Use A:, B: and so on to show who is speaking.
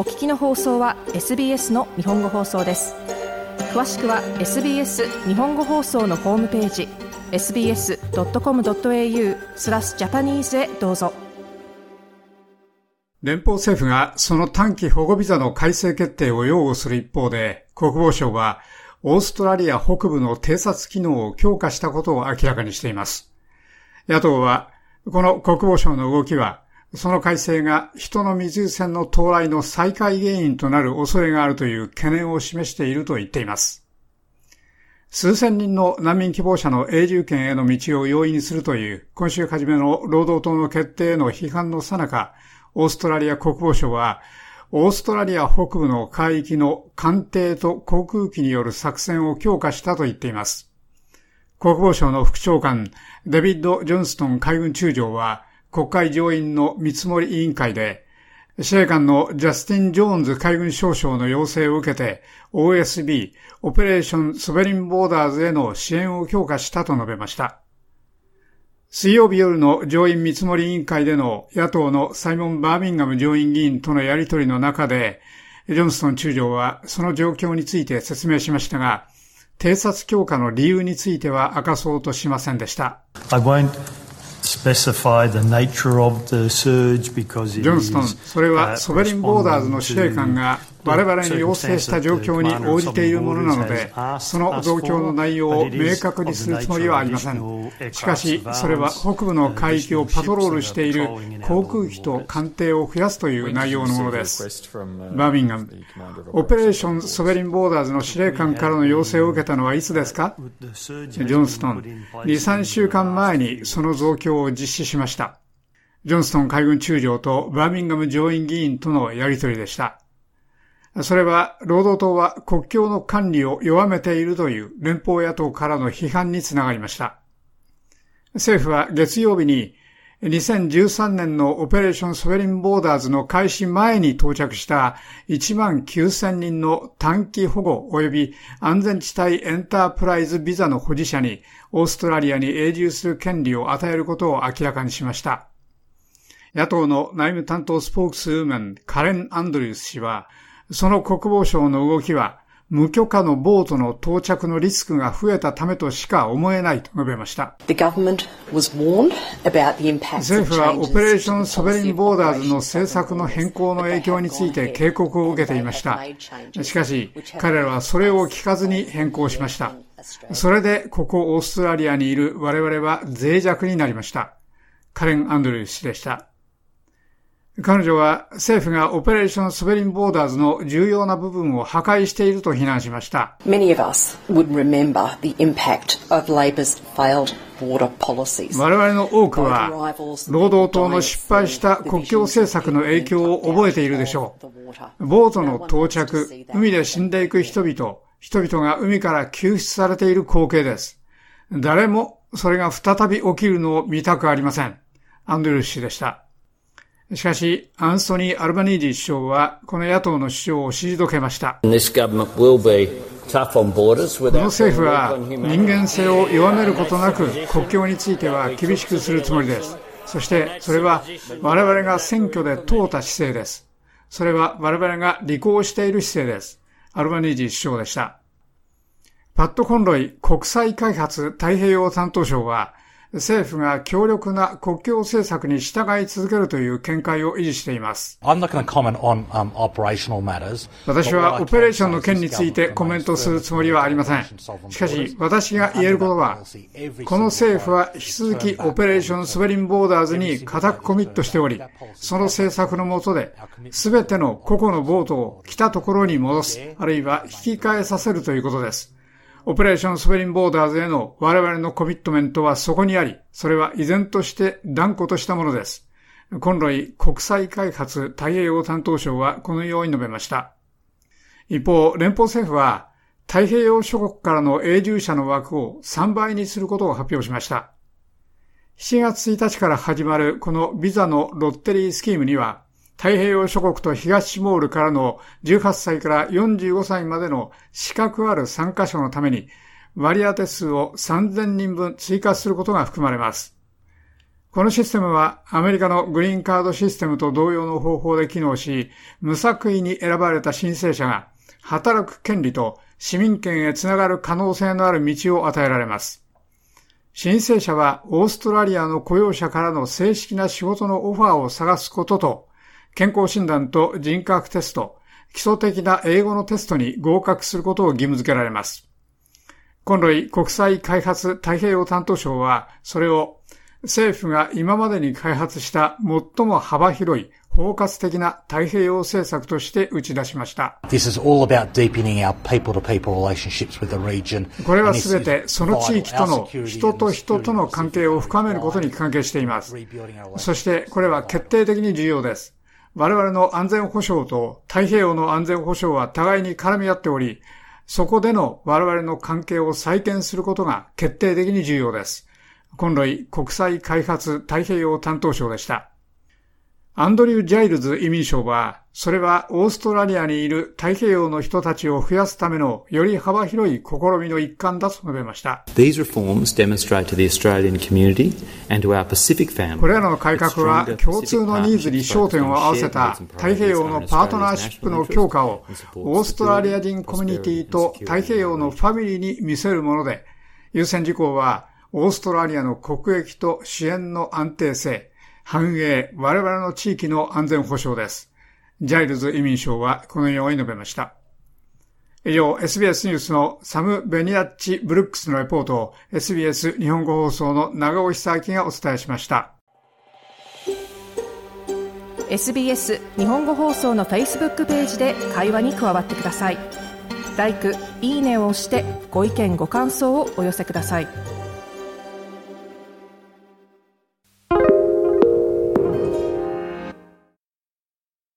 A: お聞きの放送は SBS の日本語放送です詳しくは SBS 日本語放送のホームページ sbs.com.au スラスジャパニーズへどうぞ
B: 連邦政府がその短期保護ビザの改正決定を擁護する一方で国防省はオーストラリア北部の偵察機能を強化したことを明らかにしています。野党はこの国防省の動きはその改正が人の密輸船の到来の再開原因となる恐れがあるという懸念を示していると言っています。数千人の難民希望者の永住権への道を容易にするという今週初めの労働党の決定への批判のさなか、オーストラリア国防省は、オーストラリア北部の海域の艦艇と航空機による作戦を強化したと言っています。国防省の副長官、デビッド・ジョンストン海軍中将は、国会上院の見積もり委員会で、司令官のジャスティン・ジョーンズ海軍少将の要請を受けて OSB、オペレーション・ソベリン・ボーダーズへの支援を強化したと述べました。水曜日夜の上院見積もり委員会での野党のサイモン・バーミンガム上院議員とのやりとりの中で、ジョンストン中将はその状況について説明しましたが、偵察強化の理由については明かそうとしませんでした。ジョンストン、それはソベリンボーダーズの司令官が我々に要請した状況に応じているものなので、その状況の内容を明確にするつもりはありません。しかし、それは北部の海域をパトロールしている航空機と艦艇を増やすという内容のものです。バーミンガム、オペレーションソベリンボーダーズの司令官からの要請を受けたのはいつですか？ジョンストン、2、3週間前にその増強を実施しました。ジョンストン海軍中将とバーミンガム上院議員とのやりとりでした。それは、労働党は国境の管理を弱めているという連邦野党からの批判につながりました。政府は月曜日に2013年のオペレーションソベリンボーダーズの開始前に到着した1万9000人の短期保護及び安全地帯エンタープライズビザの保持者にオーストラリアに永住する権利を与えることを明らかにしました。野党の内務担当スポークスウーマンカレン・アンドリュース氏はその国防省の動きは、無許可のボートの到着のリスクが増えたためとしか思えないと述べました。政府はオペレーションソベリンボーダーズの政策の変更の影響について警告を受けていました。しかし、彼らはそれを聞かずに変更しました。それで、ここオーストラリアにいる我々は脆弱になりました。カレン・アンドリュー氏でした。彼女は政府がオペレーション・ソベリン・ボーダーズの重要な部分を破壊していると非難しました。我々の多くは、労働党の失敗した国境政策の影響を覚えているでしょう。ボートの到着、海で死んでいく人々、人々が海から救出されている光景です。誰もそれが再び起きるのを見たくありません。アンドル氏でした。しかし、アンソニー・アルバニージー首相は、この野党の主張を退けました。この政府は人間性を弱めることなく国境については厳しくするつもりです。そしてそれは我々が選挙で通った姿勢です。それは我々が履行している姿勢です。アルバニージー首相でした。パット・コンロイ国際開発太平洋担当省は政府が強力な国境政策に従い続けるという見解を維持しています。私はオペレーションの件についてコメントするつもりはありません。しかし、私が言えることは、この政府は引き続きオペレーションソベリンボーダーズに固くコミットしており、その政策の下で、すべての個々のボートを来たところに戻す、あるいは引き返させるということです。オペレーションソベリンボーダーズへの我々のコミットメントはそこにあり、それは依然として断固としたものです。コンロイ国際開発太平洋担当省はこのように述べました。一方、連邦政府は太平洋諸国からの永住者の枠を3倍にすることを発表しました。7月1日から始まるこのビザのロッテリースキームには、太平洋諸国と東シモールからの18歳から45歳までの資格ある参加者のために割り当て数を3000人分追加することが含まれます。このシステムはアメリカのグリーンカードシステムと同様の方法で機能し、無作為に選ばれた申請者が働く権利と市民権へつながる可能性のある道を与えられます。申請者はオーストラリアの雇用者からの正式な仕事のオファーを探すことと、健康診断と人格テスト、基礎的な英語のテストに合格することを義務付けられます。コンロイ国際開発太平洋担当省は、それを政府が今までに開発した最も幅広い包括的な太平洋政策として打ち出しました。これはすべてその地域との人と人との関係を深めることに関係しています。そしてこれは決定的に重要です。我々の安全保障と太平洋の安全保障は互いに絡み合っており、そこでの我々の関係を再建することが決定的に重要です。今来国際開発太平洋担当省でした。アンドリュー・ジャイルズ移民省は、それはオーストラリアにいる太平洋の人たちを増やすためのより幅広い試みの一環だと述べました。これらの改革は共通のニーズに焦点を合わせた太平洋のパートナーシップの強化をオーストラリア人コミュニティと太平洋のファミリーに見せるもので、優先事項はオーストラリアの国益と支援の安定性、繁栄、我々の地域の安全保障です。ジャイルズ移民省はこのように述べました。以上、SBS ニュースのサム・ベニアッチ・ブルックスのレポートを SBS 日本語放送の長尾久明がお伝えしました。
A: SBS 日本語放送の Facebook ページで会話に加わってください。l i いいねを押してご意見ご感想をお寄せください。